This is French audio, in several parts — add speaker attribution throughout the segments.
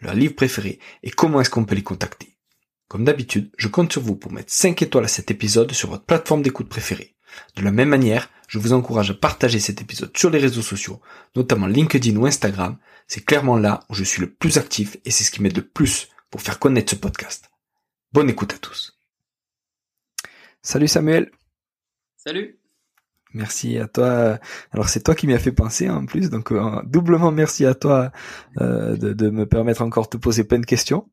Speaker 1: leur livre préféré et comment est-ce qu'on peut les contacter. Comme d'habitude, je compte sur vous pour mettre 5 étoiles à cet épisode sur votre plateforme d'écoute préférée. De la même manière, je vous encourage à partager cet épisode sur les réseaux sociaux, notamment LinkedIn ou Instagram. C'est clairement là où je suis le plus actif et c'est ce qui m'aide le plus pour faire connaître ce podcast. Bonne écoute à tous. Salut Samuel.
Speaker 2: Salut.
Speaker 1: Merci à toi. Alors c'est toi qui m'y as fait penser en plus, donc euh, doublement merci à toi euh, de, de, me permettre encore de te poser plein de questions.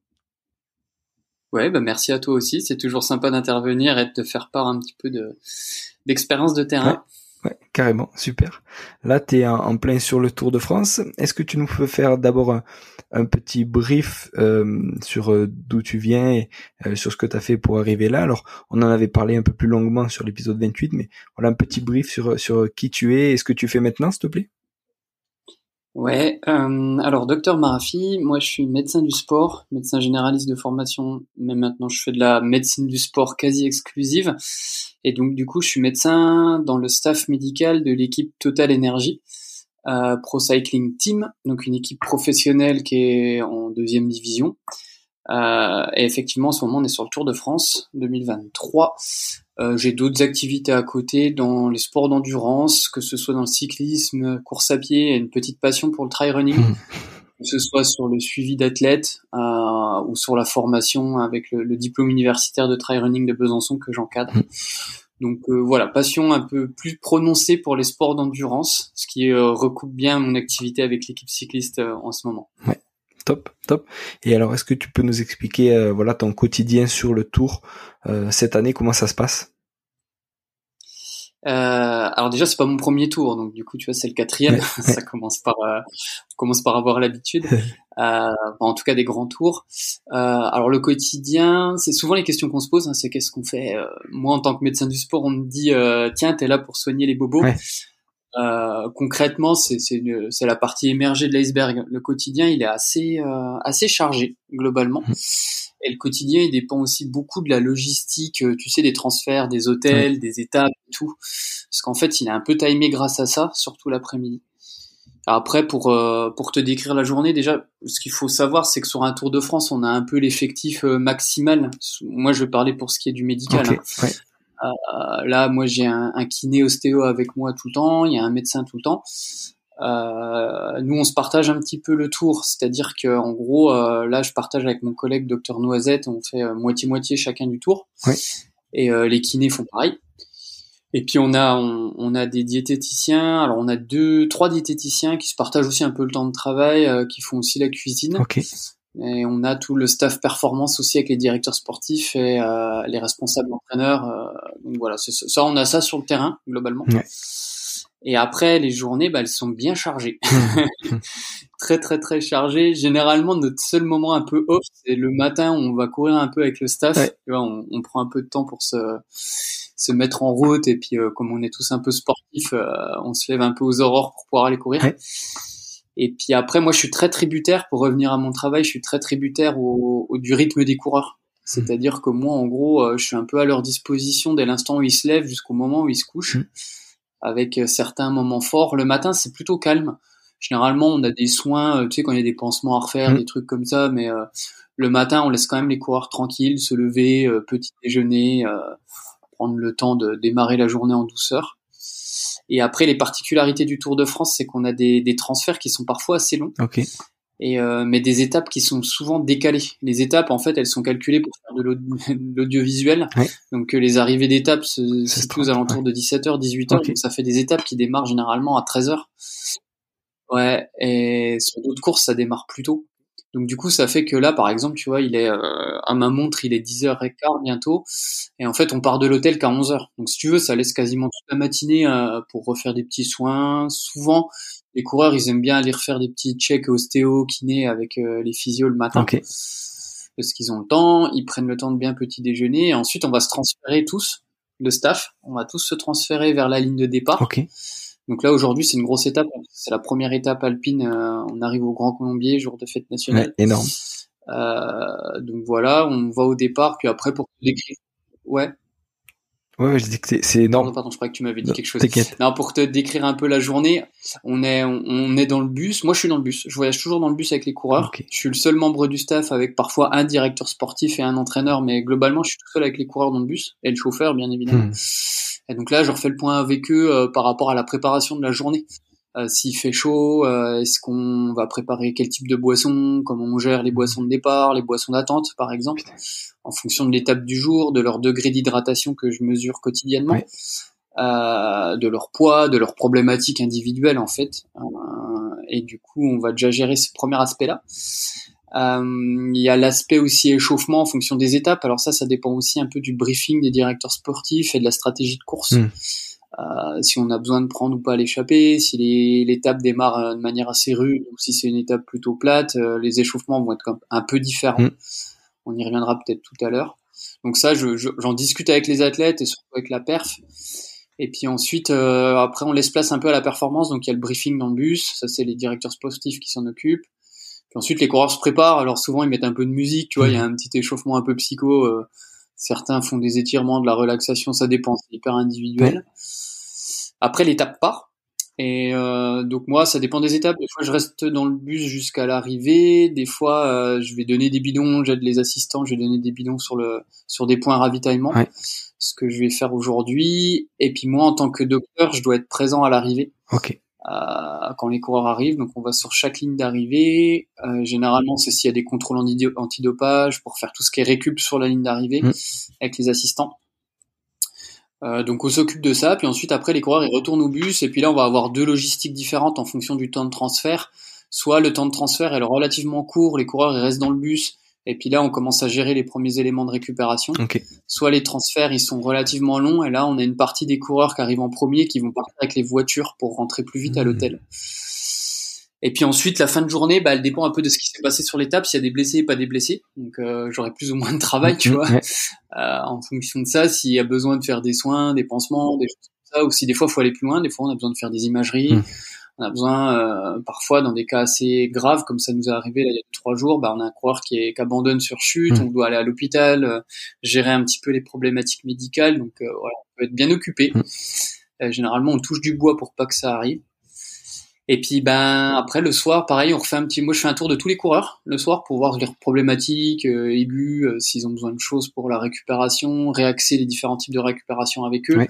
Speaker 2: Ouais, bah merci à toi aussi. C'est toujours sympa d'intervenir et de te faire part un petit peu de d'expérience de terrain.
Speaker 1: Ouais, carrément, super. Là, tu es en, plein sur le Tour de France. Est-ce que tu nous peux faire d'abord un, petit brief euh, sur euh, d'où tu viens et euh, sur ce que tu as fait pour arriver là? Alors, on en avait parlé un peu plus longuement sur l'épisode 28, mais voilà un petit brief sur, sur qui tu es et ce que tu fais maintenant, s'il te plaît.
Speaker 2: Ouais, euh, alors docteur Marafi, moi je suis médecin du sport, médecin généraliste de formation, mais maintenant je fais de la médecine du sport quasi exclusive. Et donc du coup je suis médecin dans le staff médical de l'équipe Total Energy euh, Pro Cycling Team, donc une équipe professionnelle qui est en deuxième division. Euh, et effectivement en ce moment on est sur le Tour de France 2023 euh, j'ai d'autres activités à côté dans les sports d'endurance, que ce soit dans le cyclisme, course à pied, et une petite passion pour le trail running, hmm. que ce soit sur le suivi d'athlètes euh, ou sur la formation avec le, diplôme universitaire de trail running de Besançon que j'encadre. Hmm. Donc euh, voilà, passion un peu plus prononcée pour les sports d'endurance, ce qui recoupe bien mon activité avec l'équipe cycliste en ce moment.
Speaker 1: Ouais. Top, top. Et alors, est-ce que tu peux nous expliquer, voilà, ton quotidien sur le tour euh, cette année, comment ça se passe?
Speaker 2: Euh, alors déjà c'est pas mon premier tour, donc du coup tu vois c'est le quatrième. ça commence par euh, commence par avoir l'habitude. euh, en tout cas des grands tours. Euh, alors le quotidien, c'est souvent les questions qu'on se pose. Hein, c'est qu'est-ce qu'on fait. Euh, moi en tant que médecin du sport, on me dit tiens t'es là pour soigner les bobos. Concrètement, c'est la partie émergée de l'iceberg. Le quotidien, il est assez assez chargé globalement. Mmh. Et le quotidien, il dépend aussi beaucoup de la logistique, euh, tu sais, des transferts, des hôtels, des étapes, tout. Parce qu'en fait, il est un peu timé grâce à ça, surtout l'après-midi. Après, pour euh, pour te décrire la journée, déjà, ce qu'il faut savoir, c'est que sur un Tour de France, on a un peu l'effectif euh, maximal. Moi, je vais parler pour ce qui est du médical. Hein. Là, moi, j'ai un, un, kiné ostéo avec moi tout le temps. Il y a un médecin tout le temps. Euh, nous, on se partage un petit peu le tour, c'est-à-dire que en gros, euh, là, je partage avec mon collègue docteur Noisette, on fait euh, moitié-moitié chacun du tour, oui. et les kinés font pareil. Et puis on a on, a des diététiciens. Alors on a deux, trois diététiciens qui se partagent aussi un peu le temps de travail, qui font aussi la cuisine. Et on a tout le staff performance aussi avec les directeurs sportifs et les responsables entraîneurs. donc voilà, ça, on a ça sur le terrain globalement. Ouais. Et après, les journées, bah, elles sont bien chargées. très, très, très chargées. Généralement, notre seul moment un peu off, c'est le matin où on va courir un peu avec le staff. on, on, prend un peu de temps pour se, se mettre en route. Et puis, euh, comme on est tous un peu sportifs, euh, on se lève un peu aux aurores pour pouvoir aller courir. Et puis après, moi, je suis très tributaire, pour revenir à mon travail, je suis très tributaire au, au du rythme des coureurs. C'est-à-dire que moi, en gros, euh, je suis un peu à leur disposition dès l'instant où ils se lèvent jusqu'au moment où ils se couchent. Mmh avec euh, certains moments forts. Le matin, c'est plutôt calme. Généralement, on a des soins, euh, tu sais, quand il y a des pansements à refaire, mmh. des trucs comme ça, mais euh, le matin, on laisse quand même les coureurs tranquilles, se lever, petit déjeuner, prendre le temps de démarrer la journée en douceur. Et après, les particularités du Tour de France, c'est qu'on a des, des, transferts qui sont parfois assez longs. Okay et euh, mais des étapes qui sont souvent décalées. Les étapes, en fait, elles sont calculées pour faire de l'audiovisuel. Donc euh, les arrivées d'étapes se situent aux alentours de 17h, 18h. Donc ça fait des étapes qui démarrent généralement à 13h. Ouais, et sur d'autres courses, ça démarre plus tôt. Donc du coup, ça fait que là, par exemple, tu vois, il est euh, à ma montre, il est 10h15 bientôt, et en fait, on part de l'hôtel qu'à 11h. Donc si tu veux, ça laisse quasiment toute la matinée euh, pour refaire des petits soins. Souvent, les coureurs, ils aiment bien aller refaire des petits checks ostéo, kiné avec euh, les physios le matin. parce qu'ils ont le temps, ils prennent le temps de bien petit déjeuner, et ensuite on va se transférer tous, le staff, on va tous se transférer vers la ligne de départ. Donc là aujourd'hui c'est une grosse étape, c'est la première étape alpine, euh, on arrive au Grand Colombier, jour de fête nationale.
Speaker 1: Ouais, énorme.
Speaker 2: Euh, donc voilà, on va au départ, puis après pour te décrire. Ouais.
Speaker 1: Ouais, je dis que c'est- énorme.
Speaker 2: Pardon, pardon, je crois que tu m'avais dit
Speaker 1: Non,
Speaker 2: quelque chose. Non, pour te décrire un peu la journée, on est, on, on est dans le bus. Moi, je suis dans le bus. Je voyage toujours dans le bus avec les coureurs. Je suis le seul membre du staff avec parfois un directeur sportif et un entraîneur, mais globalement, je suis tout seul avec les coureurs dans le bus et le chauffeur, bien évidemment.
Speaker 1: Hmm.
Speaker 2: Et donc là, je refais le point avec eux euh, par rapport à la préparation de la journée. Euh, S'il fait chaud, euh, est-ce qu'on va préparer quel type de boisson, comment on gère les boissons de départ, les boissons d'attente, par exemple, en fonction de l'étape du jour, de leur degré d'hydratation que je mesure quotidiennement, euh, de leur poids, de leurs problématiques individuelles en fait. Euh, et du coup, on va déjà gérer ce premier aspect-là. Euh, Il y a l'aspect aussi échauffement en fonction des étapes. Alors ça, ça dépend aussi un peu du briefing des directeurs sportifs et de la stratégie de course.
Speaker 1: Mm.
Speaker 2: Euh, si on a besoin de prendre ou pas l'échappée, si l'étape démarre euh, de manière assez rude ou si c'est une étape plutôt plate, euh, les échauffements vont être comme un peu différents.
Speaker 1: Mm.
Speaker 2: On y reviendra peut-être tout à l'heure. Donc ça, je- je- j'en discute avec les athlètes et surtout avec la perf. Et puis ensuite, après, on laisse place un peu à la performance. Donc il y a le briefing dans le bus. Ça, c'est les directeurs sportifs qui s'en occupent. Puis ensuite, les coureurs se préparent. Alors souvent, ils mettent un peu de musique. Tu vois, il y a un petit échauffement un peu psycho. euh, certains font des étirements, de la relaxation. Ça dépend. C'est hyper individuel. Après, l'étape part. Et euh, donc moi, ça dépend des étapes. Des fois, je reste dans le bus jusqu'à l'arrivée. Des fois, euh, je vais donner des bidons. J'aide les assistants. Je vais donner des bidons sur le sur des points ravitaillement.
Speaker 1: Ouais.
Speaker 2: Ce que je vais faire aujourd'hui. Et puis moi, en tant que docteur, je dois être présent à l'arrivée
Speaker 1: Ok.
Speaker 2: Quand les coureurs arrivent. Donc on va sur chaque ligne d'arrivée. Euh, généralement, c'est s'il y a des contrôles anti- antidopage pour faire tout ce qui est récup sur la ligne d'arrivée
Speaker 1: Mm.
Speaker 2: avec les assistants. Euh, donc on s'occupe de ça, puis ensuite après les coureurs ils retournent au bus et puis là on va avoir deux logistiques différentes en fonction du temps de transfert. Soit le temps de transfert est relativement court, les coureurs ils restent dans le bus et puis là on commence à gérer les premiers éléments de récupération.
Speaker 1: Ok.
Speaker 2: Soit les transferts ils sont relativement longs et là on a une partie des coureurs qui arrivent en premier qui vont partir avec les voitures pour rentrer plus vite à
Speaker 1: Mhm.
Speaker 2: l'hôtel. Et puis ensuite, la fin de journée, bah, elle dépend un peu de ce qui s'est passé sur l'étape, s'il y a des blessés et pas des blessés. Donc euh, j'aurai plus ou moins de travail, tu
Speaker 1: Mm,
Speaker 2: vois, euh, en fonction de ça, s'il y a besoin de faire des soins, des pansements, des choses comme ça, ou si des fois il faut aller plus loin, des fois on a besoin de faire des imageries,
Speaker 1: Mm.
Speaker 2: On a besoin, euh, parfois dans des cas assez graves, comme ça nous est arrivé là, il y a trois jours, bah, on a un coureur qui, est, qui abandonne sur chute,
Speaker 1: Mm.
Speaker 2: on doit aller à l'hôpital, euh, gérer un petit peu les problématiques médicales, donc euh, voilà, on peut être bien occupé.
Speaker 1: Mm.
Speaker 2: Euh, généralement, on touche du bois pour pas que ça arrive. Et puis ben après le soir, pareil, on refait un petit. Moi, je fais un tour de tous les coureurs le soir pour voir leurs problématiques euh, aiguës, euh, s'ils ont besoin de choses pour la récupération, réaxer les différents types de récupération avec eux.
Speaker 1: Ouais.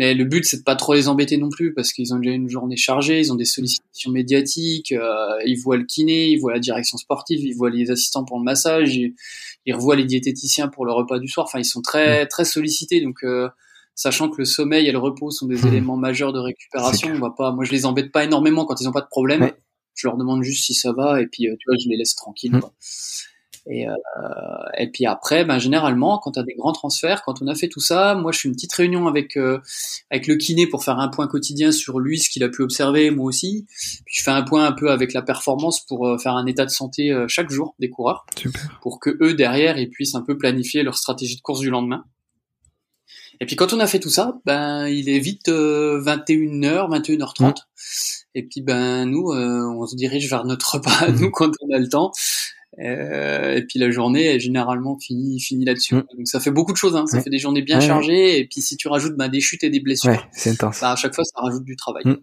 Speaker 2: Mais le but, c'est de pas trop les embêter non plus parce qu'ils ont déjà une journée chargée, ils ont des sollicitations médiatiques, euh, ils voient le kiné, ils voient la direction sportive, ils voient les assistants pour le massage, ils, ils revoient les diététiciens pour le repas du soir. Enfin, ils sont très très sollicités, donc. euh, sachant que le sommeil et le repos sont des
Speaker 1: Hmm.
Speaker 2: éléments majeurs de récupération. On va pas, moi je les embête pas énormément quand ils ont pas de problème.
Speaker 1: Ouais.
Speaker 2: Je leur demande juste si ça va et puis euh, tu vois je les laisse tranquilles.
Speaker 1: Mm.
Speaker 2: Et, euh, et puis après, ben généralement quand tu as des grands transferts, quand on a fait tout ça, moi je fais une petite réunion avec euh, avec le kiné pour faire un point quotidien sur lui, ce qu'il a pu observer, moi aussi. Puis je fais un point un peu avec la performance pour euh, faire un état de santé euh, chaque jour des coureurs
Speaker 1: Super.
Speaker 2: pour que eux derrière ils puissent un peu planifier leur stratégie de course du lendemain. Et puis quand on a fait tout ça, ben il est vite euh, 21h, 21h30. Et puis ben nous euh, on se dirige vers notre repas nous quand on a le temps. Euh, et puis la journée est généralement finie finie là-dessus.
Speaker 1: Mm.
Speaker 2: Donc ça fait beaucoup de choses hein. ça
Speaker 1: Ouais.
Speaker 2: fait des journées bien chargées et puis si tu rajoutes ben, des chutes et des blessures,
Speaker 1: Ouais, c'est intense.
Speaker 2: bah, à chaque fois ça rajoute du travail.
Speaker 1: Mm.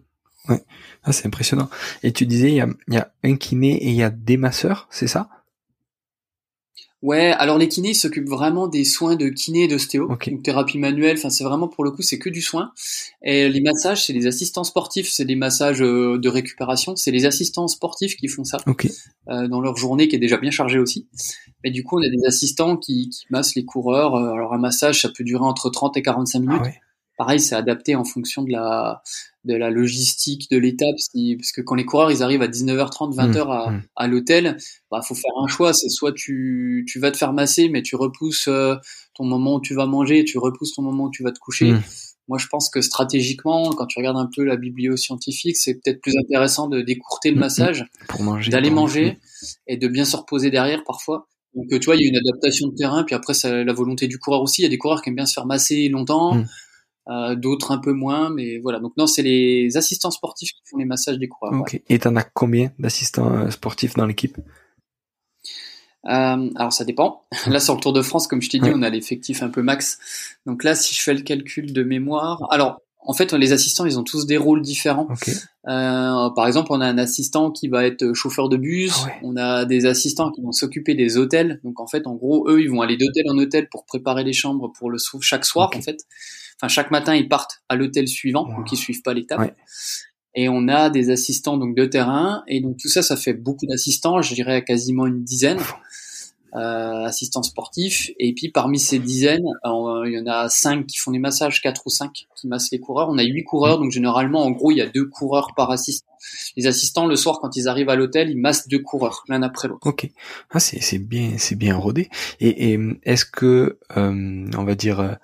Speaker 1: Ah, c'est impressionnant. Et tu disais, il y a, il y a un kiné et il y a des masseurs, c'est ça?
Speaker 2: Ouais, alors les kinés s'occupent vraiment des soins de kiné et d'ostéo,
Speaker 1: Ok.
Speaker 2: donc thérapie manuelle, enfin c'est vraiment pour le coup c'est que du soin. Et les massages, c'est les assistants sportifs, c'est des massages euh, de récupération, c'est les assistants sportifs qui font ça euh, dans leur journée qui est déjà bien chargée aussi. Et du coup on a des assistants qui, qui massent les coureurs. Euh, Alors un massage ça peut durer entre 30 et 45 minutes.
Speaker 1: Ah ouais.
Speaker 2: Pareil, c'est adapté en fonction de la de la logistique de l'étape, parce que quand les coureurs ils arrivent à 19h30, 20h à,
Speaker 1: mm.
Speaker 2: à l'hôtel, bah faut faire un choix. C'est soit tu tu vas te faire masser, mais tu repousses euh, ton moment où tu vas manger, tu repousses ton moment où tu vas te coucher.
Speaker 1: Mm.
Speaker 2: Moi, je pense que stratégiquement, quand tu regardes un peu la biblio scientifique, c'est peut-être plus intéressant de décourter le massage,
Speaker 1: manger.
Speaker 2: d'aller
Speaker 1: pour-
Speaker 2: manger et de bien se reposer derrière parfois. Donc, tu vois, il y a une adaptation de terrain, puis après, ça, la volonté du coureur aussi. Il y a des coureurs qui aiment bien se faire masser longtemps. Euh, d'autres un peu moins, mais voilà. Donc, non, c'est les assistants sportifs qui font les massages des coureurs.
Speaker 1: Ok. Et t'en as combien d'assistants euh, sportifs dans l'équipe?
Speaker 2: Euh, alors ça dépend. Là sur le Tour de France, comme je t'ai dit, on a l'effectif un peu max. Donc là, si je fais le calcul de mémoire, alors en fait, les assistants, ils ont tous des rôles différents. Euh, par exemple, on a un assistant qui va être chauffeur de bus. Ah on a des assistants qui vont s'occuper des hôtels. Donc, en fait, en gros, eux, ils vont aller d'hôtel en hôtel pour préparer les chambres pour le chaque soir, en fait. Enfin, chaque matin, ils partent à l'hôtel suivant, donc ils suivent pas l'étape. Et on a des assistants donc de terrain. Et donc tout ça, ça fait beaucoup d'assistants. Je dirais quasiment une dizaine euh, assistants sportifs. Et puis parmi ces dizaines, euh, il y en a cinq qui font des massages, quatre ou cinq qui massent les coureurs. On a huit coureurs, donc généralement, en gros, il y a deux coureurs par assistant. Les assistants, le soir, quand ils arrivent à l'hôtel, ils massent deux coureurs, l'un après l'autre.
Speaker 1: Ok, ah, c'est bien, c'est bien rodé. Et, et est-ce que, euh, on va dire, euh,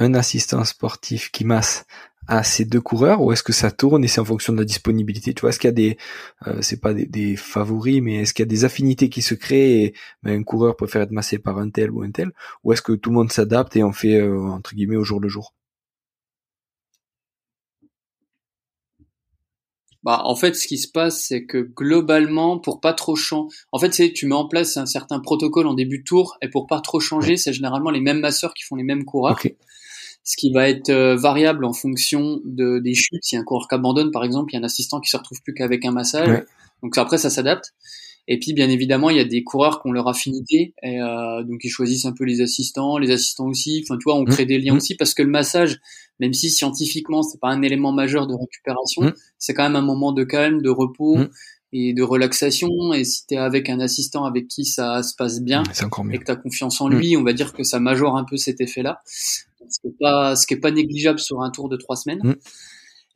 Speaker 1: un assistant sportif qui masse à ces deux coureurs ou est-ce que ça tourne et c'est en fonction de la disponibilité? Tu vois, est-ce qu'il y a des, euh, c'est pas des, favoris, mais est-ce qu'il y a des affinités qui se créent et ben, un coureur préfère être massé par un tel ou un tel, ou est-ce que tout le monde s'adapte et on fait euh, entre guillemets au jour le jour?
Speaker 2: Bah, en fait, ce qui se passe, c'est que globalement, pour pas trop changer, en fait, c'est tu mets en place un certain protocole en début de tour, et pour pas trop changer, c'est généralement les mêmes masseurs qui font les mêmes coureurs ce qui va être euh, variable en fonction de, des chutes. Si un coureur qui abandonne, par exemple, il y a un assistant qui se retrouve plus qu'avec un massage. Donc après, ça s'adapte. Et puis, bien évidemment, il y a des coureurs qui ont leur affinité, et euh, donc ils choisissent un peu les assistants, les assistants aussi. Enfin, tu vois, on crée des liens mmh. aussi parce que le massage, même si scientifiquement c'est pas un élément majeur de récupération, mmh. c'est quand même un moment de calme, de repos. Mmh et de relaxation. Et si tu es avec un assistant avec qui ça se passe bien et que tu as confiance en lui, on va dire que ça majore un peu cet effet-là. Ce qui n'est pas, ce qui est pas négligeable sur un tour de trois semaines. Mm.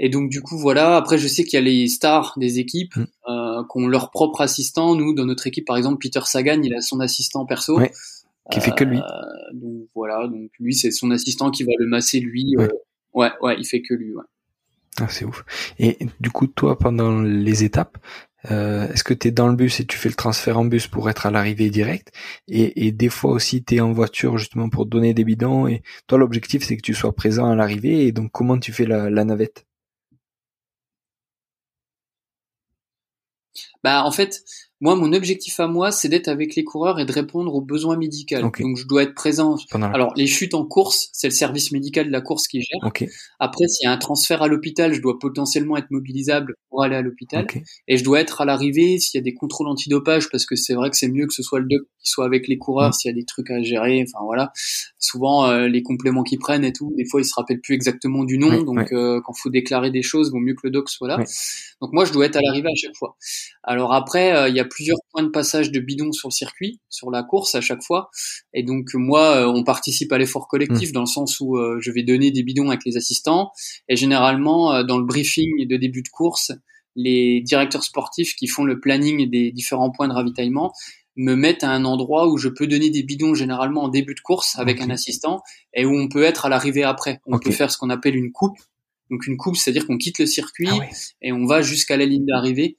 Speaker 2: Et donc du coup voilà. Après je sais qu'il y a les stars des équipes mm. euh, qui ont leur propre assistant. Nous dans notre équipe par exemple Peter Sagan il a son assistant perso.
Speaker 1: qui fait que lui.
Speaker 2: Euh, donc voilà donc lui c'est son assistant qui va le masser lui. Ouais euh, ouais, ouais il fait que lui. Ouais.
Speaker 1: Ah, c'est ouf. Et du coup, toi, pendant les étapes, euh, est-ce que tu es dans le bus et tu fais le transfert en bus pour être à l'arrivée directe? Et, et, des fois aussi tu es en voiture justement pour donner des bidons et toi l'objectif c'est que tu sois présent à l'arrivée et donc comment tu fais la, la navette?
Speaker 2: Bah en fait, moi, mon objectif à moi, c'est d'être avec les coureurs et de répondre aux besoins médicaux. Donc, je dois être présent. Alors, les chutes en course, c'est le service médical de la course qui gère. Après, s'il y a un transfert à l'hôpital, je dois potentiellement être mobilisable pour aller à l'hôpital. Et je dois être à l'arrivée s'il y a des contrôles antidopage, parce que c'est vrai que c'est mieux que ce soit le doc qui soit avec les coureurs, mm. s'il y a des trucs à gérer. Enfin, voilà. Souvent, euh, les compléments qu'ils prennent et tout, des fois, ils se rappellent plus exactement du nom. donc, euh, quand faut déclarer des choses, vaut mieux que le doc soit là. Donc, moi, je dois être à l'arrivée à chaque fois. Alors après, euh, il y a plusieurs points de passage de bidon sur le circuit, sur la course à chaque fois. Et donc moi, euh, on participe à l'effort collectif mmh. dans le sens où euh, je vais donner des bidons avec les assistants. Et généralement, euh, dans le briefing de début de course, les directeurs sportifs qui font le planning des différents points de ravitaillement me mettent à un endroit où je peux donner des bidons généralement en début de course avec un assistant et où on peut être à l'arrivée après. On peut faire ce qu'on appelle une coupe. Donc une coupe, c'est-à-dire qu'on quitte le circuit ah et on va jusqu'à la ligne d'arrivée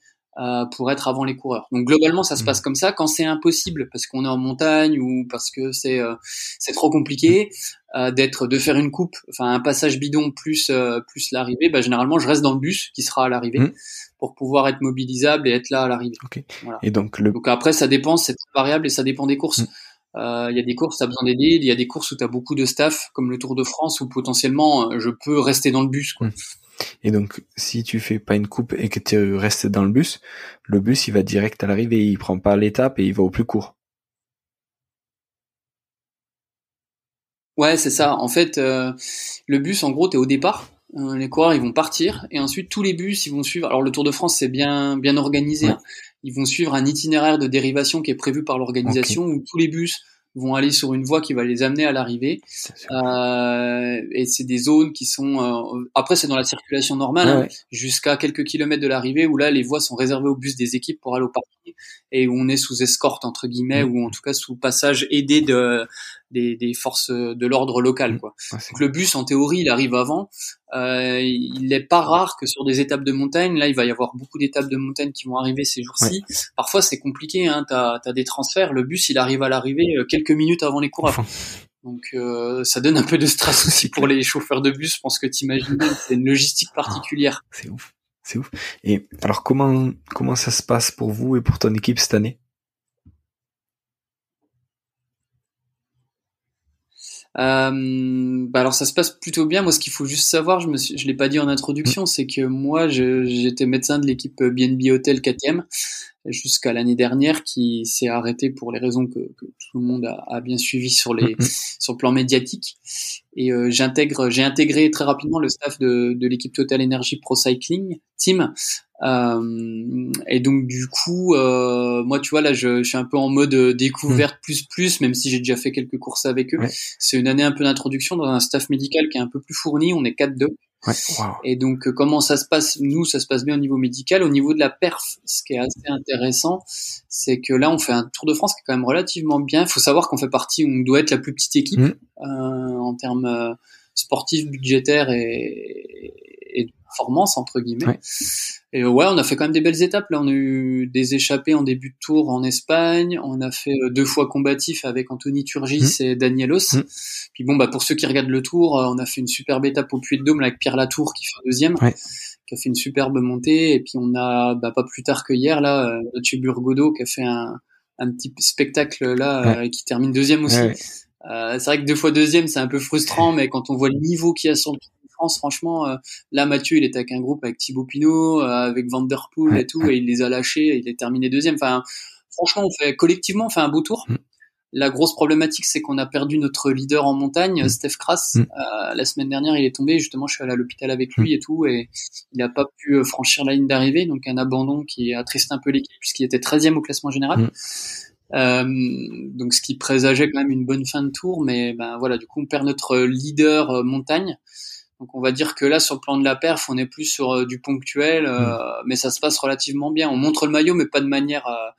Speaker 2: pour être avant les coureurs. Donc globalement, ça se passe mmh. comme ça. Quand c'est impossible parce qu'on est en montagne ou parce que c'est euh, c'est trop compliqué euh, d'être de faire une coupe, enfin un passage bidon plus euh, plus l'arrivée, bah, généralement je reste dans le bus qui sera à l'arrivée mmh. pour pouvoir être mobilisable et être là à l'arrivée.
Speaker 1: Voilà. Et donc le...
Speaker 2: donc après ça dépend, c'est variable et ça dépend des courses. Mmh. Il y a des courses, tu as besoin d'aider. Il y a des courses où tu as beaucoup de staff, comme le Tour de France, où potentiellement je peux rester dans le bus. Quoi.
Speaker 1: Et donc, si tu fais pas une coupe et que tu restes dans le bus, le bus, il va direct à l'arrivée, il prend pas l'étape et il va au plus court.
Speaker 2: Ouais, c'est ça. En fait, euh, le bus, en gros, t'es au départ. Euh, les coureurs, ils vont partir et ensuite tous les bus, ils vont suivre. Alors le Tour de France, c'est bien bien organisé. Hein. Ils vont suivre un itinéraire de dérivation qui est prévu par l'organisation où tous les bus vont aller sur une voie qui va les amener à l'arrivée. Euh, et c'est des zones qui sont. Euh, après, c'est dans la circulation normale, hein, jusqu'à quelques kilomètres de l'arrivée, où là, les voies sont réservées aux bus des équipes pour aller au parking et où on est sous escorte entre guillemets, mm. ou en tout cas sous passage aidé de des, des forces de l'ordre local.
Speaker 1: Mmh.
Speaker 2: Quoi. Donc le bus, en théorie, il arrive avant. Euh, il n'est pas rare que sur des étapes de montagne, là, il va y avoir beaucoup d'étapes de montagne qui vont arriver ces jours-ci. Parfois, c'est compliqué. Hein, tu as, des transferts. Le bus, il arrive à l'arrivée euh, quelques minutes avant les coureurs. Donc euh, ça donne un peu de stress aussi pour les chauffeurs de bus. Je pense que t'imagines, c'est une logistique particulière.
Speaker 1: Ah, c'est ouf, c'est ouf. Et alors comment comment ça se passe pour vous et pour ton équipe cette année?
Speaker 2: Euh, bah alors ça se passe plutôt bien. Moi, ce qu'il faut juste savoir, je me je l'ai pas dit en introduction, mm. c'est que moi, j'étais médecin de l'équipe BNB Hotel 4e jusqu'à l'année dernière, qui s'est arrêté pour les raisons que, que, tout le monde a, a, bien suivi sur les mm, mm. sur le plan médiatique. Et euh, j'intègre, j'ai intégré très rapidement le staff de, de l'équipe Total Energy Pro Cycling Team, euh, et donc du coup, euh, moi tu vois là, je, je, suis un peu en mode euh, découverte hmm. plus plus, même si j'ai déjà fait quelques courses avec eux. C'est une année un peu d'introduction dans un staff médical qui est un peu plus fourni. On est 4-2.
Speaker 1: Ouais,
Speaker 2: Et donc comment ça se passe? Nous, ça se passe bien au niveau médical. Au niveau de la perf, ce qui est assez intéressant, c'est que là, on fait un Tour de France qui est quand même relativement bien. Il faut savoir qu'on fait partie, on doit être la plus petite équipe hmm. en termes sportifs, budgétaires et, et de performance entre guillemets. Et ouais, on a fait quand même des belles étapes. Là, on a eu des échappées en début de tour en Espagne. On a fait euh, deux fois combatif avec Anthony Turgis mmh. et Danielos. Mmh. Puis bon, bah pour ceux qui regardent le tour, euh, on a fait une superbe étape au Puy de Dôme avec Pierre Latour qui fait deuxième, qui a fait une superbe montée. Et puis on a, bah, pas plus tard que hier là, euh, Mathieu Burgodo qui a fait un, un petit spectacle là et qui termine deuxième aussi. Euh, c'est vrai que deux fois deuxième, c'est un peu frustrant, mais quand on voit le niveau qu'il y a sur le France, franchement, euh, là, Mathieu, il était avec un groupe avec Thibaut Pinot, euh, avec Van Der Poel et tout, et il les a lâchés, il est terminé deuxième. Enfin, franchement, on fait collectivement, on fait un beau tour. Mm. La grosse problématique, c'est qu'on a perdu notre leader en montagne, mm. Steph Kras. Mm. Euh, la semaine dernière, il est tombé. Justement, je suis allé à l'hôpital avec lui et tout, et il n'a pas pu franchir la ligne d'arrivée. Donc, un abandon qui attriste un peu l'équipe, puisqu'il était 13e au classement général. Euh, donc ce qui présageait quand même une bonne fin de tour, mais ben voilà, du coup on perd notre leader montagne. Donc on va dire que là sur le plan de la perf, on est plus sur euh, du ponctuel, euh, mm. mais ça se passe relativement bien. On montre le maillot, mais pas de manière. Euh,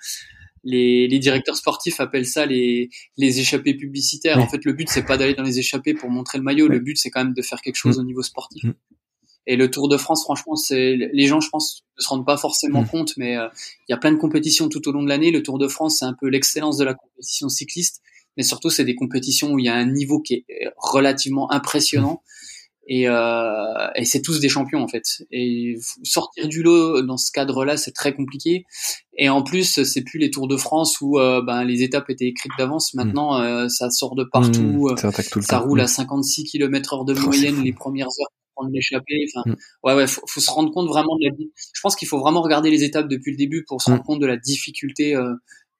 Speaker 2: les, les, directeurs sportifs appellent ça les, les échappées publicitaires. En fait, le but c'est pas d'aller dans les échappées pour montrer le maillot. Le but c'est quand même de faire quelque chose mm. au niveau sportif. Mm. Et le Tour de France, franchement, c'est les gens, je pense, ne se rendent pas forcément compte, mais il y a plein de compétitions tout au long de l'année. Le Tour de France, c'est un peu l'excellence de la compétition cycliste, mais surtout c'est des compétitions où il y a un niveau qui est relativement impressionnant. Et, euh, et c'est tous des champions en fait. Et sortir du lot dans ce cadre-là, c'est très compliqué. Et en plus, c'est plus les Tours de France où euh, ben, les étapes étaient écrites d'avance. Mm. Maintenant, euh, ça sort de partout.
Speaker 1: Mm.
Speaker 2: ça, roule à 56 km heure de moyenne les premières heures pour prendre l'échappée. Enfin, mm. ouais, ouais, faut, faut, se rendre compte vraiment de la. Je pense qu'il faut vraiment regarder les étapes depuis le début pour se rendre compte de la difficulté. Euh,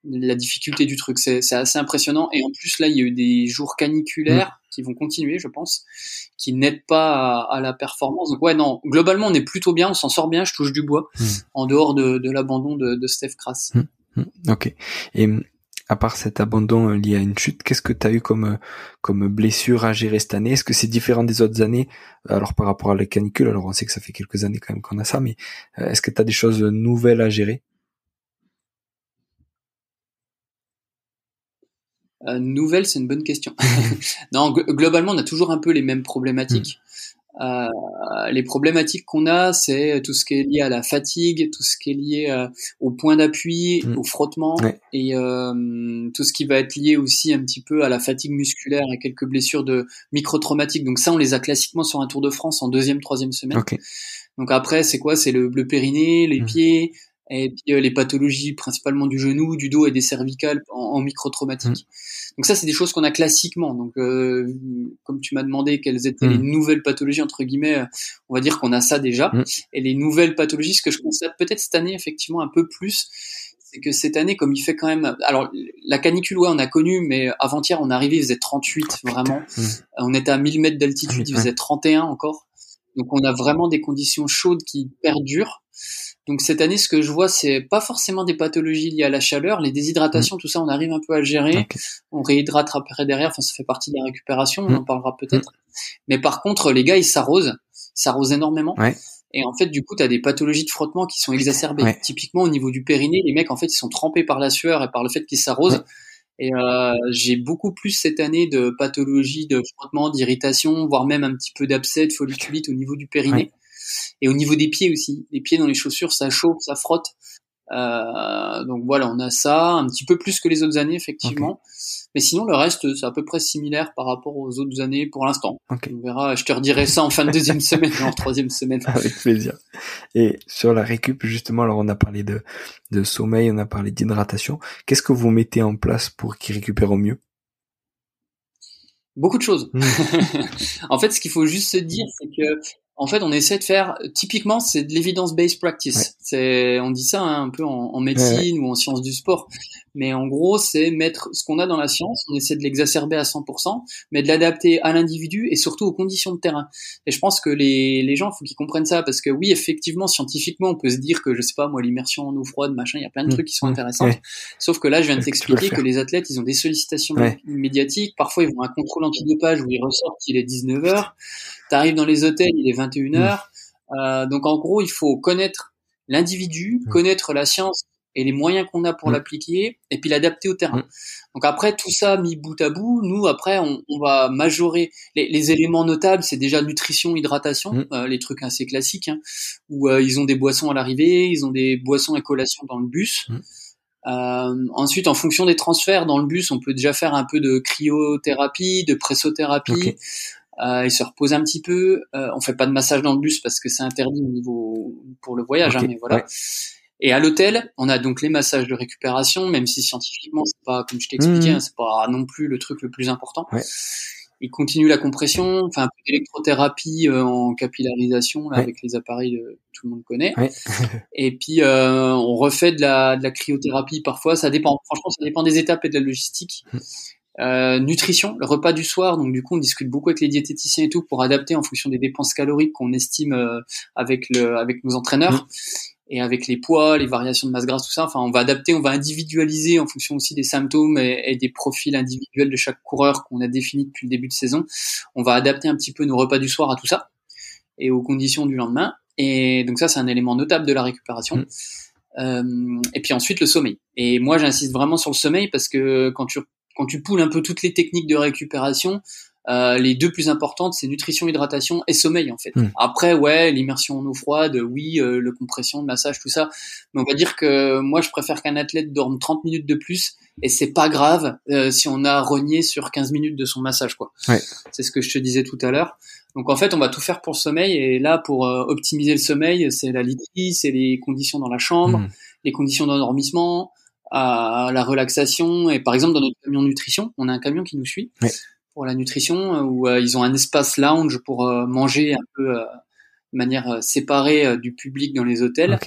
Speaker 2: la difficulté du truc, c'est assez impressionnant. Et en plus, là, il y a eu des jours caniculaires qui vont continuer, je pense, qui n'aident pas à, la performance. Donc ouais, non, globalement, on est plutôt bien, on s'en sort bien, je touche du bois, hmm. en dehors de, de l'abandon de, de, Steph Kras.
Speaker 1: Hmm. Hmm. Ok. Et à part cet abandon euh, lié à une chute, qu'est-ce que tu as eu comme euh, comme blessure à gérer cette année? Est-ce que c'est différent des autres années? Alors par rapport à la canicule, alors on sait que ça fait quelques années quand même qu'on a ça, mais euh, est-ce que tu as des choses nouvelles à gérer?
Speaker 2: Euh, nouvelle, c'est une bonne question. non, globalement, on a toujours un peu les mêmes problématiques. Hmm. Euh, les problématiques qu'on a, c'est tout ce qui est lié à la fatigue, tout ce qui est lié euh, au point d'appui, hmm. au frottement, et euh, tout ce qui va être lié aussi un petit peu à la fatigue musculaire et quelques blessures de micro-traumatiques. Donc ça, on les a classiquement sur un Tour de France en deuxième, troisième semaine. Donc après, c'est quoi? C'est le, le périnée, les hmm. pieds, et puis euh, les pathologies principalement du genou, du dos et des cervicales en, en micro-traumatique. Mm. Donc ça, c'est des choses qu'on a classiquement. Donc, euh, comme tu m'as demandé quelles étaient les mm. nouvelles pathologies entre guillemets, on va dire qu'on a ça déjà. Mm. Et les nouvelles pathologies, ce que je constate peut-être cette année effectivement un peu plus, c'est que cette année, comme il fait quand même, alors la canicule, ouais, on a connu, mais avant-hier, on est arrivé, il faisait 38 vraiment. On était à 1000 mètres d'altitude, il faisait 31 encore. Donc on a vraiment des conditions chaudes qui perdurent. Donc cette année, ce que je vois, c'est pas forcément des pathologies liées à la chaleur, les déshydratations, mm. tout ça, on arrive un peu à le gérer. On réhydrate après derrière, enfin ça fait partie de la récupération, on mm. en parlera peut-être. Mais par contre, les gars, ils s'arrosent, s'arrosent énormément. Et en fait, du coup, tu as des pathologies de frottement qui sont exacerbées. Typiquement, au niveau du périnée, les mecs, en fait, ils sont trempés par la sueur et par le fait qu'ils s'arrosent. Et euh, j'ai beaucoup plus cette année de pathologie, de frottement, d'irritation, voire même un petit peu d'abcès, de folliculite au niveau du périnée. Et au niveau des pieds aussi. Les pieds dans les chaussures, ça chauffe, ça frotte. Euh, donc voilà, on a ça, un petit peu plus que les autres années, effectivement. Mais sinon, le reste, c'est à peu près similaire par rapport aux autres années pour l'instant. On verra, je te redirai ça en fin de deuxième semaine, en troisième semaine.
Speaker 1: Avec plaisir. Et sur la récup, justement, alors on a parlé de, de sommeil, on a parlé d'hydratation. Qu'est-ce que vous mettez en place pour qu'ils récupèrent au mieux?
Speaker 2: Beaucoup de choses. Hmm. en fait, ce qu'il faut juste se dire, c'est que en fait, on essaie de faire, typiquement, c'est de l'evidence-based practice. C'est, on dit ça hein, un peu en, médecine ou en sciences du sport. Mais en gros, c'est mettre ce qu'on a dans la science, on essaie de l'exacerber à 100%, mais de l'adapter à l'individu et surtout aux conditions de terrain. Et je pense que les, les gens, faut qu'ils comprennent ça parce que oui, effectivement, scientifiquement, on peut se dire que, je sais pas, moi, l'immersion en eau froide, machin, il y a plein de mmh. trucs qui sont mmh. intéressants. Sauf que là, je viens de t'expliquer que les athlètes, ils ont des sollicitations médiatiques. Parfois, ils vont à un contrôle antidopage où ils ressortent, il est 19 h T'arrives dans les hôtels, il est 21 h euh, donc en gros, il faut connaître l'individu, connaître la science et les moyens qu'on a pour l'appliquer, et puis l'adapter au terrain. Donc après tout ça mis bout à bout, nous après on, on va majorer les, les, éléments notables, c'est déjà nutrition, hydratation, euh, les trucs assez classiques, hein, où euh, ils ont des boissons à l'arrivée, ils ont des boissons et collations dans le bus. Euh, ensuite, en fonction des transferts dans le bus, on peut déjà faire un peu de cryothérapie, de pressothérapie. Euh, il se repose un petit peu. Euh, on fait pas de massage dans le bus parce que c'est interdit au niveau pour le voyage, hein, mais voilà. Et à l'hôtel, on a donc les massages de récupération, même si scientifiquement c'est pas, comme je t'ai expliqué, mmh. hein, c'est pas non plus le truc le plus important. Ouais. Il continue la compression, enfin un peu d'électrothérapie euh, en capillarisation là, avec les appareils que tout le monde connaît. et puis euh, on refait de la, de la cryothérapie parfois. Ça dépend. Franchement, ça dépend des étapes et de la logistique. Mmh. Euh, nutrition, le repas du soir, donc du coup on discute beaucoup avec les diététiciens et tout pour adapter en fonction des dépenses caloriques qu'on estime euh, avec le avec nos entraîneurs mmh. Et avec les poids, les variations de masse grasse, tout ça. Enfin, on va adapter, on va individualiser en fonction aussi des symptômes et, des profils individuels de chaque coureur qu'on a défini depuis le début de saison. On va adapter un petit peu nos repas du soir à tout ça et aux conditions du lendemain. Et donc ça, c'est un élément notable de la récupération. Mmh. Euh, et puis ensuite le sommeil. Et moi j'insiste vraiment sur le sommeil parce que quand tu quand tu poules un peu toutes les techniques de récupération, euh, les deux plus importantes, c'est nutrition, hydratation et sommeil en fait. Hmm. Après, ouais, l'immersion en eau froide, oui, euh, le compression, le massage, tout ça. Mais on va dire que moi, je préfère qu'un athlète dorme 30 minutes de plus et c'est pas grave euh, si on a renié sur 15 minutes de son massage, quoi. Ouais. C'est ce que je te disais tout à l'heure. Donc en fait, on va tout faire pour le sommeil et là, pour euh, optimiser le sommeil, c'est la literie, c'est les conditions dans la chambre, hmm. les conditions d'endormissement, à la relaxation. Et par exemple, dans notre camion nutrition, on a un camion qui nous suit pour la nutrition, euh, où euh, ils ont un espace lounge pour euh, manger un peu de manière séparée du public dans les hôtels.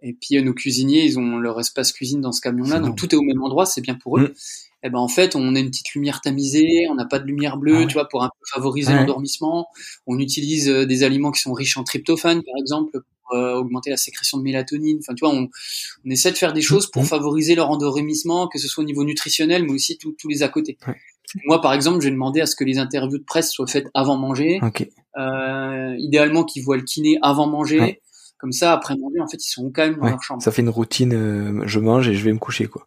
Speaker 2: Et puis nos cuisiniers, ils ont leur espace cuisine dans ce camion-là, donc tout est au même endroit, c'est bien pour eux. Mm. Et ben en fait, on a une petite lumière tamisée, on n'a pas de lumière bleue, ah tu vois, pour un peu favoriser l'endormissement. On utilise des aliments qui sont riches en tryptophane, par exemple, euh, augmenter la sécrétion de mélatonine. Enfin, tu vois, on, on, essaie de faire des choses pour mmh. favoriser leur endormissement, que ce soit au niveau nutritionnel, mais aussi tous les à côté. Moi, par exemple, j'ai demandé à ce que les interviews de presse soient faites avant manger. Euh, idéalement, qu'ils voient le kiné avant manger. Comme ça, après manger, en fait, ils sont au calme dans leur chambre.
Speaker 1: Ça fait une routine. Euh, je mange et je vais me coucher, quoi.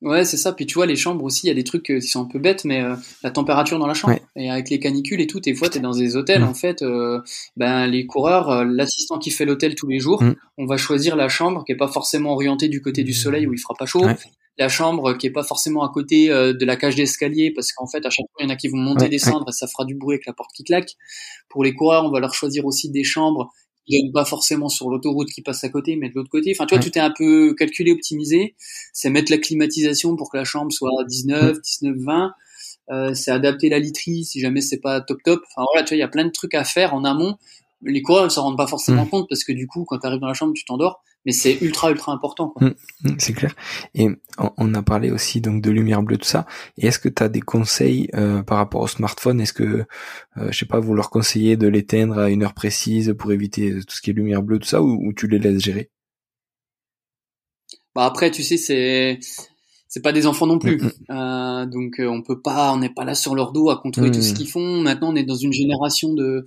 Speaker 2: Ouais, c'est ça. Puis tu vois, les chambres aussi, il y a des trucs euh, qui sont un peu bêtes, mais euh, la température dans la chambre. Et avec les canicules et tout, des fois, t'es dans des hôtels, mm. en fait, euh, ben les coureurs, l'assistant qui fait l'hôtel tous les jours, mm. on va choisir la chambre qui est pas forcément orientée du côté du soleil où il fera pas chaud. La chambre qui est pas forcément à côté de la cage d'escalier parce qu'en fait à chaque fois il y en a qui vont monter descendre et ça fera du bruit avec la porte qui claque. Pour les coureurs on va leur choisir aussi des chambres pas forcément sur l'autoroute qui passe à côté, mais de l'autre côté. Enfin, tu vois, tout est un peu calculé, optimisé. C'est mettre la climatisation pour que la chambre soit à 19, 19, 20. Euh, c'est adapter la literie si jamais c'est pas top top. Enfin voilà, tu vois, il y a plein de trucs à faire en amont. Les coureurs ne s'en rendent pas forcément compte parce que du coup, quand tu arrives dans la chambre, tu t'endors mais c'est ultra ultra important.
Speaker 1: Mmh, mmh, c'est clair. Et on, a parlé aussi donc de lumière bleue tout ça. Et est-ce que tu as des conseils euh, par rapport au smartphone? Est-ce que euh, je sais pas, vous leur conseillez de l'éteindre à une heure précise pour éviter tout ce qui est lumière bleue tout ça, ou, tu les laisses gérer?
Speaker 2: Bah après, tu sais, c'est c'est pas des enfants non plus, mmh, euh, donc on peut pas, on n'est pas là sur leur dos à contrôler tout ce qu'ils font. Maintenant, on est dans une génération de euh,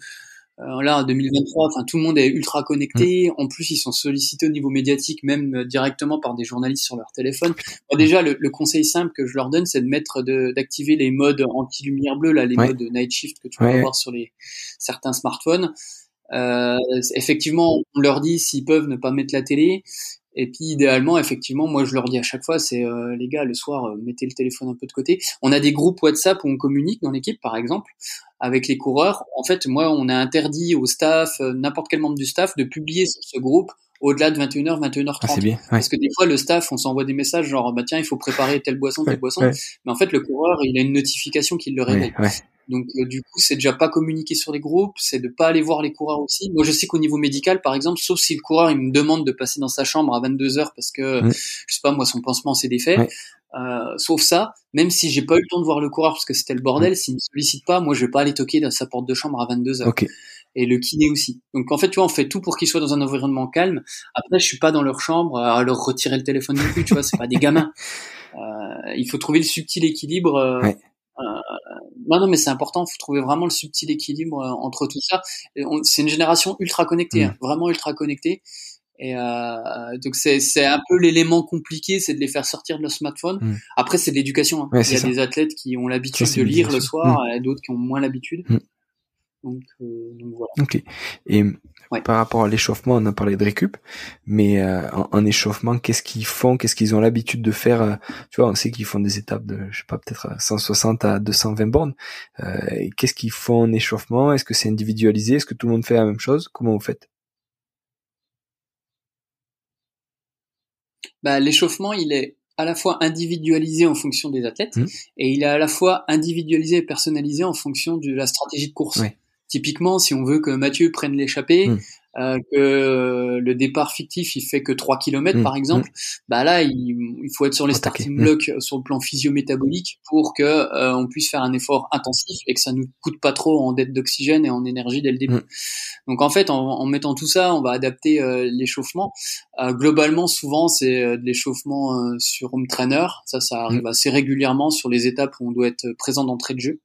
Speaker 2: là, en 2023, enfin, tout le monde est ultra connecté. Mm. En plus, ils sont sollicités au niveau médiatique, même euh, directement par des journalistes sur leur téléphone. déjà, le, conseil simple que je leur donne, c'est de mettre, d'activer les modes anti-lumière bleue, là, les modes night shift que tu peux avoir sur les certains smartphones. Euh, effectivement, on leur dit s'ils peuvent ne pas mettre la télé. Et puis idéalement, effectivement, moi je leur dis à chaque fois, c'est euh, les gars, le soir, euh, mettez le téléphone un peu de côté. On a des groupes WhatsApp où on communique dans l'équipe, par exemple, avec les coureurs. En fait, moi, on a interdit au staff, euh, n'importe quel membre du staff, de publier sur ce groupe au-delà de 21h, 21h30. Ah, bien, Parce que des fois, le staff, on s'envoie des messages genre, bah tiens, il faut préparer telle boisson, telle boisson. Mais en fait, le coureur, il a une notification qui le réveille. Donc euh, du coup, c'est déjà pas communiquer sur les groupes, c'est de pas aller voir les coureurs aussi. Moi, je sais qu'au niveau médical, par exemple, sauf si le coureur il me demande de passer dans sa chambre à 22 heures parce que je sais pas moi son pansement s'est défait. Euh, sauf ça, même si j'ai pas eu le temps de voir le coureur parce que c'était le bordel, s'il me sollicite pas, moi je vais pas aller toquer dans sa porte de chambre à 22 heures. Et le kiné aussi. Donc en fait, tu vois, on fait tout pour qu'ils soient dans un environnement calme. Après, je suis pas dans leur chambre à leur retirer le téléphone non plus, tu vois, c'est pas des gamins. Euh, il faut trouver le subtil équilibre. Non, non, mais c'est important. Il faut trouver vraiment le subtil équilibre euh, entre tout ça. C'est une génération ultra connectée, mm. hein, vraiment ultra connectée. Et euh, donc c'est c'est un peu l'élément compliqué, c'est de les faire sortir de leur smartphone. Mm. Après c'est de l'éducation. Hein. Il y a des athlètes qui ont l'habitude de lire le soir, mm. et d'autres qui ont moins l'habitude. Donc, euh, donc, voilà.
Speaker 1: Ok. Et par rapport à l'échauffement, on a parlé de récup, mais euh, en, échauffement, qu'est-ce qu'ils font Qu'est-ce qu'ils ont l'habitude de faire euh, Tu vois, on sait qu'ils font des étapes de, je sais pas, peut-être 160 à 220 bornes. Euh, qu'est-ce qu'ils font en échauffement? Est-ce que c'est individualisé? Est-ce que tout le monde fait la même chose? Comment vous faites?
Speaker 2: Bah, L'échauffement, il est à la fois individualisé en fonction des athlètes mmh. et il est à la fois individualisé et personnalisé en fonction de la stratégie de course. Typiquement, si on veut que Mathieu prenne l'échappée, hmm. euh, que le départ fictif il fait que 3 km hmm. par exemple, hmm. bah là il, faut être sur les starting blocks euh, sur le plan physio-métabolique pour que euh, on puisse faire un effort intensif et que ça nous coûte pas trop en dette d'oxygène et en énergie dès le début. Donc en fait, en, mettant tout ça, on va adapter l'échauffement. globalement, souvent c'est de l'échauffement sur home trainer. Ça, ça arrive assez régulièrement sur les étapes où on doit être présent d'entrée de jeu.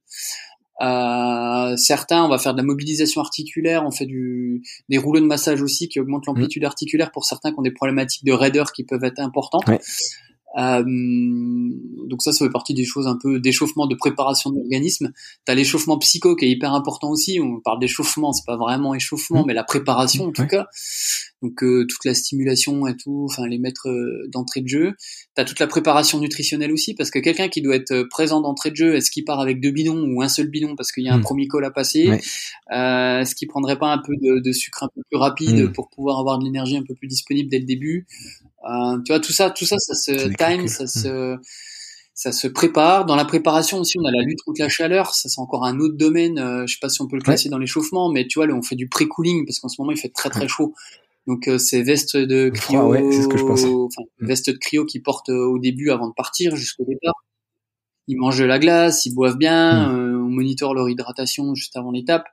Speaker 2: Euh, certains, on va faire de la mobilisation articulaire, on fait du, des rouleaux de massage aussi qui augmentent l'amplitude mmh. articulaire pour certains qui ont des problématiques de raideur qui peuvent être importantes. Euh, donc ça, ça fait partie des choses un peu d'échauffement, de préparation de l'organisme. T'as l'échauffement psycho qui est hyper important aussi. On parle d'échauffement, c'est pas vraiment échauffement, mmh. mais la préparation en tout cas. Donc euh, toute la stimulation et tout, enfin les mettre euh, d'entrée de jeu. T'as toute la préparation nutritionnelle aussi, parce que quelqu'un qui doit être euh, présent d'entrée de jeu, est-ce qu'il part avec deux bidons ou un seul bidon parce qu'il y a un mmh. premier call à passer Est-ce qu'il prendrait pas un peu de, de, sucre un peu plus rapide mmh. pour pouvoir avoir de l'énergie un peu plus disponible dès le début? Euh, tu vois, tout ça, tout ça, ça se time, ça se, hmm. ça se prépare. Dans la préparation aussi, on a la lutte contre la chaleur. Ça, c'est encore un autre domaine. Euh, je sais pas si on peut le classer dans l'échauffement, mais tu vois, là, on fait du pré-cooling parce qu'en ce moment, il fait très très chaud. Donc, euh, c'est veste de cryo, ce que je enfin, hmm. veste de cryo qu'ils portent au début avant de partir jusqu'au départ. Ils mangent de la glace, ils boivent bien, hmm. on monitore leur hydratation juste avant l'étape.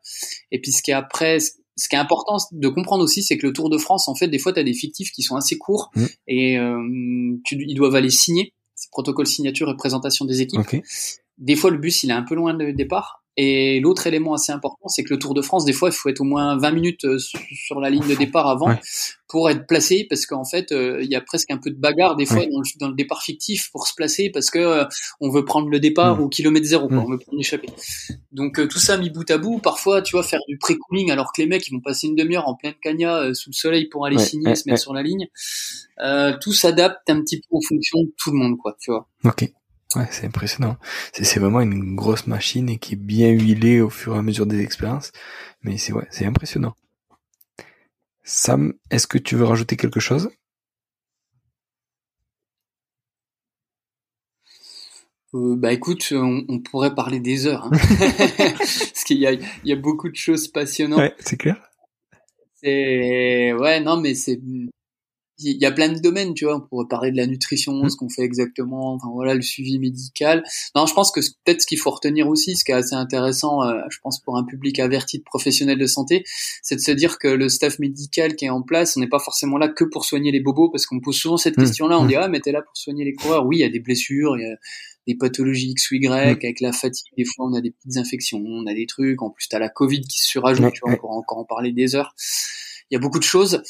Speaker 2: Et puis, ce qui est après, ce qui est important de comprendre aussi, c'est que le Tour de France, en fait, des fois, tu as des fictifs qui sont assez courts mm. et euh, tu, ils doivent aller signer. C'est protocole signature et présentation des équipes. Des fois, le bus, il est un peu loin du départ. Et l'autre élément assez important, c'est que le Tour de France, des fois, il faut être au moins 20 minutes euh, sur la ligne de départ avant pour être placé, parce qu'en fait, euh, il y a presque un peu de bagarre des fois dans, le, départ fictif pour se placer, parce que euh, on veut prendre le départ au kilomètre zéro, quoi, on veut prendre l'échappée. Donc tout ça mis bout à bout, parfois, tu vois, faire du pré-cooling alors que les mecs, ils vont passer une demi-heure en pleine cagna sous le soleil pour aller signer, se mettre sur la ligne. tout s'adapte un petit peu en fonction de tout le monde, quoi, tu vois.
Speaker 1: Ok. Ouais, c'est impressionnant. C'est vraiment une grosse machine et qui est bien huilée au fur et à mesure des expériences. Mais c'est ouais, c'est impressionnant. Sam, est-ce que tu veux rajouter quelque chose?
Speaker 2: Euh, bah écoute, on, pourrait parler des heures, hein. parce qu'il y a, il y a beaucoup de choses passionnantes.
Speaker 1: Ouais, c'est clair.
Speaker 2: C'est ouais, non, mais c'est il y a plein de domaines, tu vois. On pourrait parler de la nutrition, mmh. ce qu'on fait exactement, enfin voilà, le suivi médical. Non, je pense que peut-être ce qu'il faut retenir aussi, ce qui est assez intéressant, euh, je pense pour un public averti de professionnels de santé, c'est de se dire que le staff médical qui est en place, on n'est pas forcément là que pour soigner les bobos, parce qu'on pose souvent cette mmh. question-là. On mmh. dit ah mais t'es là pour soigner les coureurs. Oui, il y a des blessures, il y a des pathologies X ou Y, mm. avec la fatigue, des fois on a des petites infections, on a des trucs, en plus tu as la Covid qui se surajoute, tu vois, encore, encore en parler des heures. Il y a beaucoup de choses.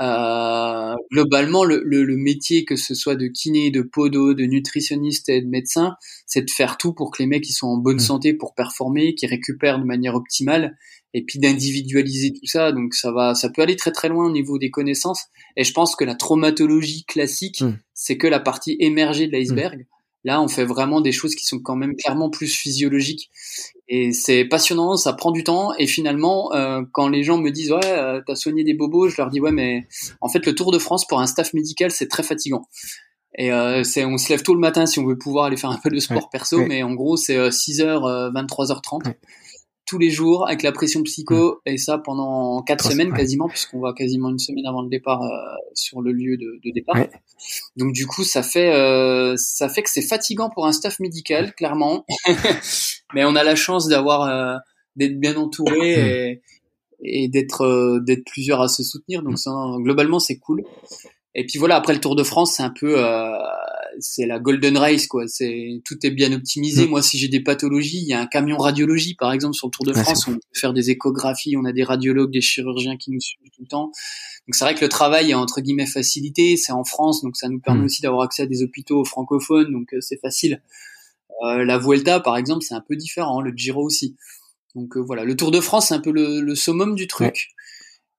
Speaker 2: Euh, globalement, le, le, métier, que ce soit de kiné, de podo, de nutritionniste et de médecin, c'est de faire tout pour que les mecs ils soient en bonne mm. santé pour performer, qu'ils récupèrent de manière optimale, et puis d'individualiser tout ça. Donc ça va, ça peut aller très très loin au niveau des connaissances. Et je pense que la traumatologie classique, mm. c'est que la partie émergée de l'iceberg. Là, on fait vraiment des choses qui sont quand même clairement plus physiologiques. Et c'est passionnant, ça prend du temps. Et finalement, euh, quand les gens me disent ouais, euh, t'as soigné des bobos, je leur dis ouais, mais en fait, le Tour de France pour un staff médical, c'est très fatigant. Et euh, c'est, on se lève tôt le matin si on veut pouvoir aller faire un peu de sport perso, mais en gros, c'est 6h, 23h30 tous les jours avec la pression psycho mm. et ça pendant quatre semaines quasiment puisqu'on va quasiment une semaine avant le départ euh, sur le lieu de, de départ. Donc du coup ça fait euh, ça fait que c'est fatigant pour un staff médical clairement, mais on a la chance d'avoir euh, d'être bien entouré mm. et, et d'être d'être plusieurs à se soutenir donc ça, globalement c'est cool. Et puis voilà après le Tour de France c'est un peu c'est la golden race quoi. C'est tout est bien optimisé. Mm. Moi, si j'ai des pathologies, il y a un camion radiologie par exemple sur le Tour de France. on peut faire des échographies, on a des radiologues, des chirurgiens qui nous suivent tout le temps. Donc c'est vrai que le travail est entre guillemets facilité. C'est en France, donc ça nous permet mm. aussi d'avoir accès à des hôpitaux francophones, donc euh, c'est facile. Euh, la Vuelta, par exemple, c'est un peu différent. Le Giro aussi. Donc euh, voilà, le Tour de France, c'est un peu le, le summum du truc.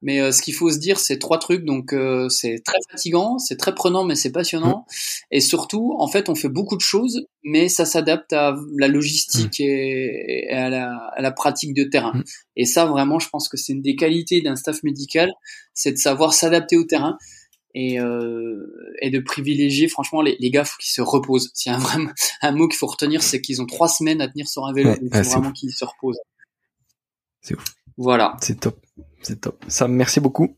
Speaker 2: Mais euh, ce qu'il faut se dire, c'est trois trucs. Donc, euh, c'est très fatigant, c'est très prenant, mais c'est passionnant. Mm. Et surtout, en fait, on fait beaucoup de choses, mais ça s'adapte à la logistique mm. et, à, la, à, la, pratique de terrain. Mm. Et ça, vraiment, je pense que c'est une des qualités d'un staff médical, c'est de savoir s'adapter au terrain et, euh, et de privilégier. Franchement, les, les gars, faut qu'ils se reposent. S'il y a un, vraiment, un mot qu'il faut retenir, c'est qu'ils ont trois semaines à tenir sur un vélo. il faut vraiment qu'ils se reposent.
Speaker 1: C'est ouf.
Speaker 2: Voilà.
Speaker 1: C'est top. C'est top. Ça, merci beaucoup.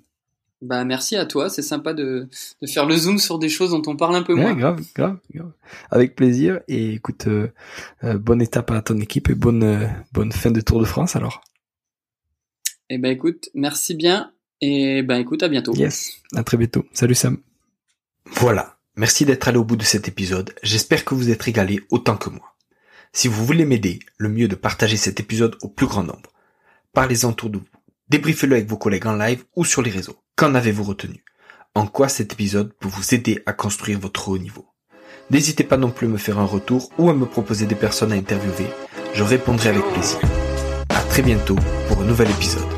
Speaker 2: Bah merci à toi, c'est sympa de, de, faire le zoom sur des choses dont on parle un peu moins.
Speaker 1: grave, grave, Avec plaisir et écoute, euh, euh, bonne étape à ton équipe et bonne euh, bonne fin de Tour de France alors.
Speaker 2: Eh ben écoute, merci bien et ben écoute à bientôt.
Speaker 1: Yes, à très bientôt. Salut Sam. Voilà, merci d'être allé au bout de cet épisode. J'espère que vous êtes régalé autant que moi. Si vous voulez m'aider, le mieux est de partager cet épisode au plus grand nombre. Parlez-en autour de vous Débriefez-le avec vos collègues en live ou sur les réseaux. Qu'en avez-vous retenu? En quoi cet épisode peut vous aider à construire votre haut niveau? N'hésitez pas non plus à me faire un retour ou à me proposer des personnes à interviewer. Je répondrai avec plaisir. À très bientôt pour un nouvel épisode.